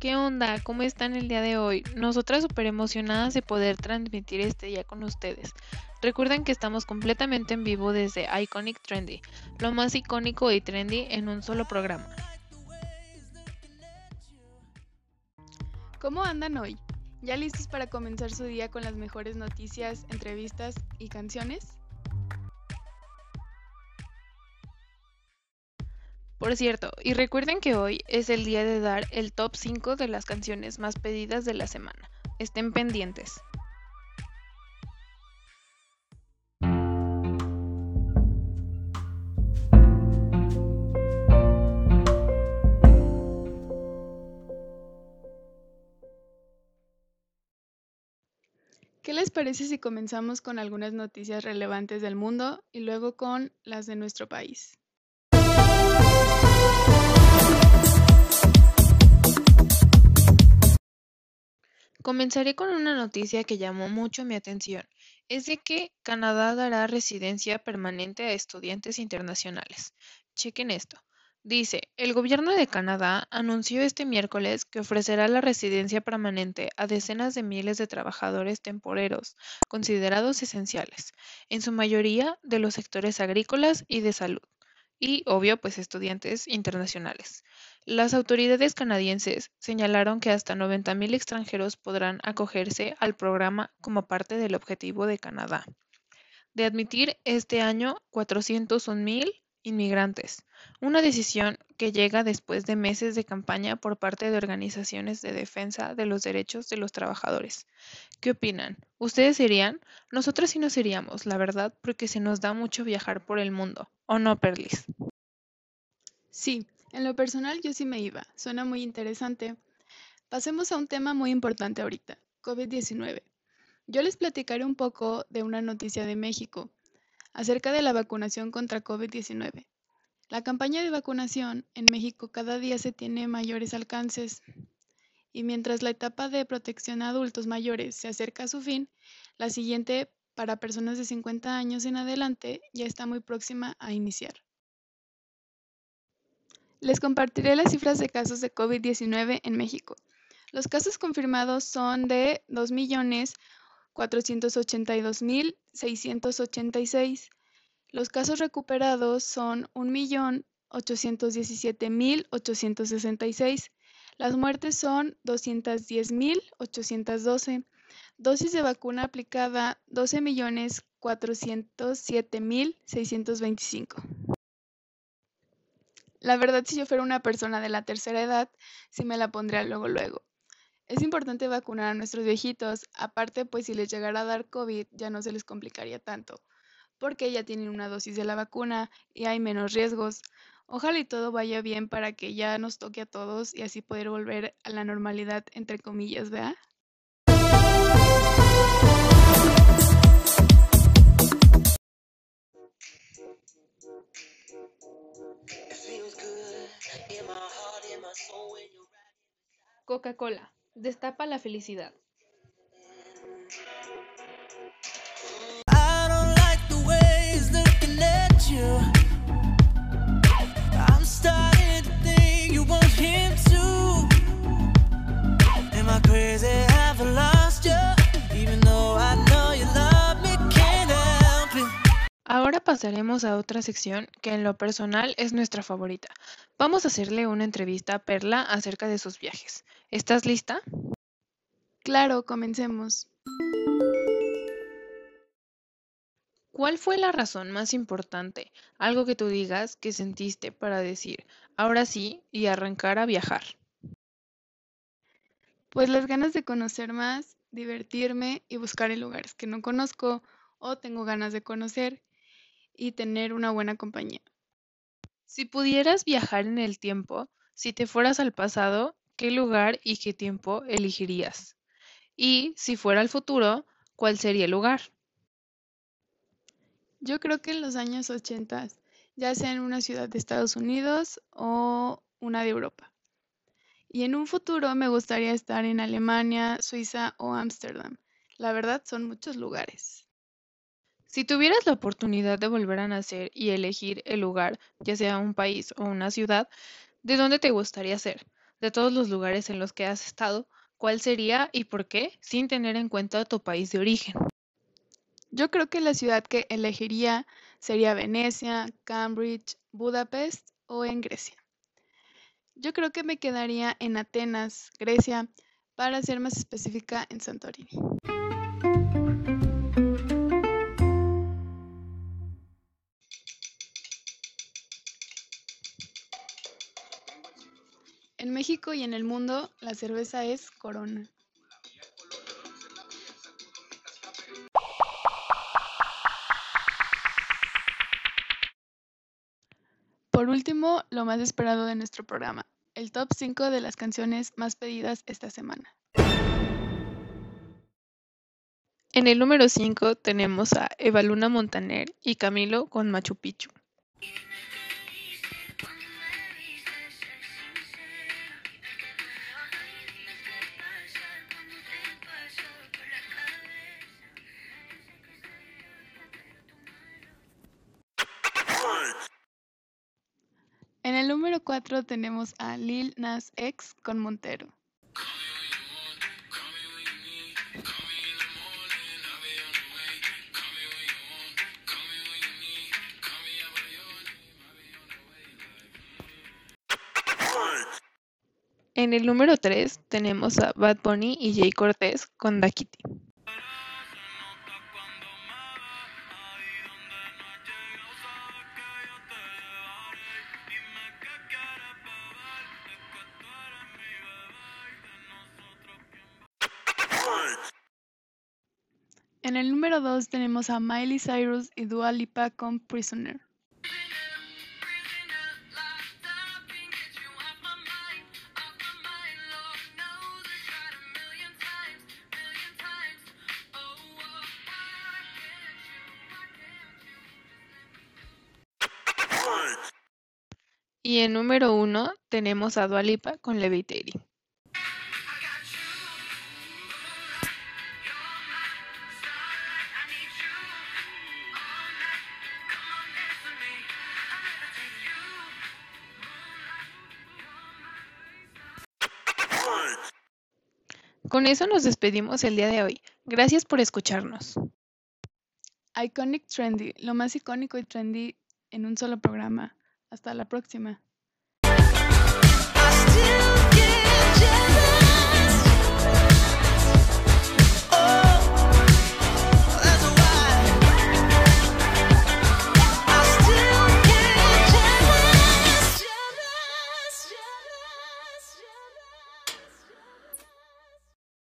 ¿qué onda? ¿Cómo están el día de hoy? Nosotras súper emocionadas de poder transmitir este día con ustedes. Recuerden que estamos completamente en vivo desde Iconic Trendy, lo más icónico y trendy en un solo programa. ¿Cómo andan hoy? ¿Ya listos para comenzar su día con las mejores noticias, entrevistas y canciones? Por cierto, y recuerden que hoy es el día de dar el top 5 de las canciones más pedidas de la semana. Estén pendientes. ¿Qué les parece si comenzamos con algunas noticias relevantes del mundo y luego con las de nuestro país? Comenzaré con una noticia que llamó mucho mi atención. Es de que Canadá dará residencia permanente a estudiantes internacionales. Chequen esto. Dice, el gobierno de Canadá anunció este miércoles que ofrecerá la residencia permanente a decenas de miles de trabajadores temporeros considerados esenciales, en su mayoría de los sectores agrícolas y de salud y, obvio, pues estudiantes internacionales. Las autoridades canadienses señalaron que hasta 90.000 extranjeros podrán acogerse al programa como parte del objetivo de Canadá de admitir este año 401.000 inmigrantes, una decisión que llega después de meses de campaña por parte de organizaciones de defensa de los derechos de los trabajadores. ¿Qué opinan? ¿Ustedes irían? Nosotros sí nos iríamos, la verdad, porque se nos da mucho viajar por el mundo. ¿O no, Perlis? Sí, en lo personal yo sí me iba. Suena muy interesante. Pasemos a un tema muy importante ahorita, COVID-19. Yo les platicaré un poco de una noticia de México acerca de la vacunación contra COVID-19. La campaña de vacunación en México cada día se tiene mayores alcances y mientras la etapa de protección a adultos mayores se acerca a su fin, la siguiente para personas de 50 años en adelante ya está muy próxima a iniciar. Les compartiré las cifras de casos de COVID-19 en México. Los casos confirmados son de 2.482.686. Los casos recuperados son 1.817.866. Las muertes son 210.812. Dosis de vacuna aplicada 12.407.625. La verdad, si yo fuera una persona de la tercera edad, sí me la pondría luego luego. Es importante vacunar a nuestros viejitos, aparte pues si les llegara a dar COVID ya no se les complicaría tanto, porque ya tienen una dosis de la vacuna y hay menos riesgos. Ojalá y todo vaya bien para que ya nos toque a todos y así poder volver a la normalidad entre comillas, ¿verdad? Coca-Cola. Destapa la felicidad. Ahora pasaremos a otra sección que en lo personal es nuestra favorita. Vamos a hacerle una entrevista a Perla acerca de sus viajes. ¿Estás lista? Claro, comencemos. ¿Cuál fue la razón más importante, algo que tú digas que sentiste para decir, ahora sí, y arrancar a viajar? Pues las ganas de conocer más, divertirme y buscar en lugares que no conozco o tengo ganas de conocer y tener una buena compañía. Si pudieras viajar en el tiempo, si te fueras al pasado, ¿qué lugar y qué tiempo elegirías? Y si fuera al futuro, ¿cuál sería el lugar? Yo creo que en los años 80, ya sea en una ciudad de Estados Unidos o una de Europa. Y en un futuro me gustaría estar en Alemania, Suiza o Ámsterdam. La verdad son muchos lugares. Si tuvieras la oportunidad de volver a nacer y elegir el lugar, ya sea un país o una ciudad, ¿de dónde te gustaría ser? de todos los lugares en los que has estado, ¿cuál sería y por qué, sin tener en cuenta tu país de origen? Yo creo que la ciudad que elegiría sería Venecia, Cambridge, Budapest o en Grecia. Yo creo que me quedaría en Atenas, Grecia, para ser más específica en Santorini. México y en el mundo, la cerveza es Corona. Por último, lo más esperado de nuestro programa, el top 5 de las canciones más pedidas esta semana. En el número 5 tenemos a Evaluna Montaner y Camilo con Machu Picchu. Número 4 tenemos a Lil Nas X con Montero. En el número 3 tenemos a Bad Bunny y Jay Cortez con Da. En el número 2 tenemos a Miley Cyrus y Dua Lipa con Prisoner. Y en número 1 tenemos a Dua Lipa con Levitating. Con eso nos despedimos el día de hoy. Gracias por escucharnos. Iconic Trendy, lo más icónico y trendy en un solo programa. Hasta la próxima.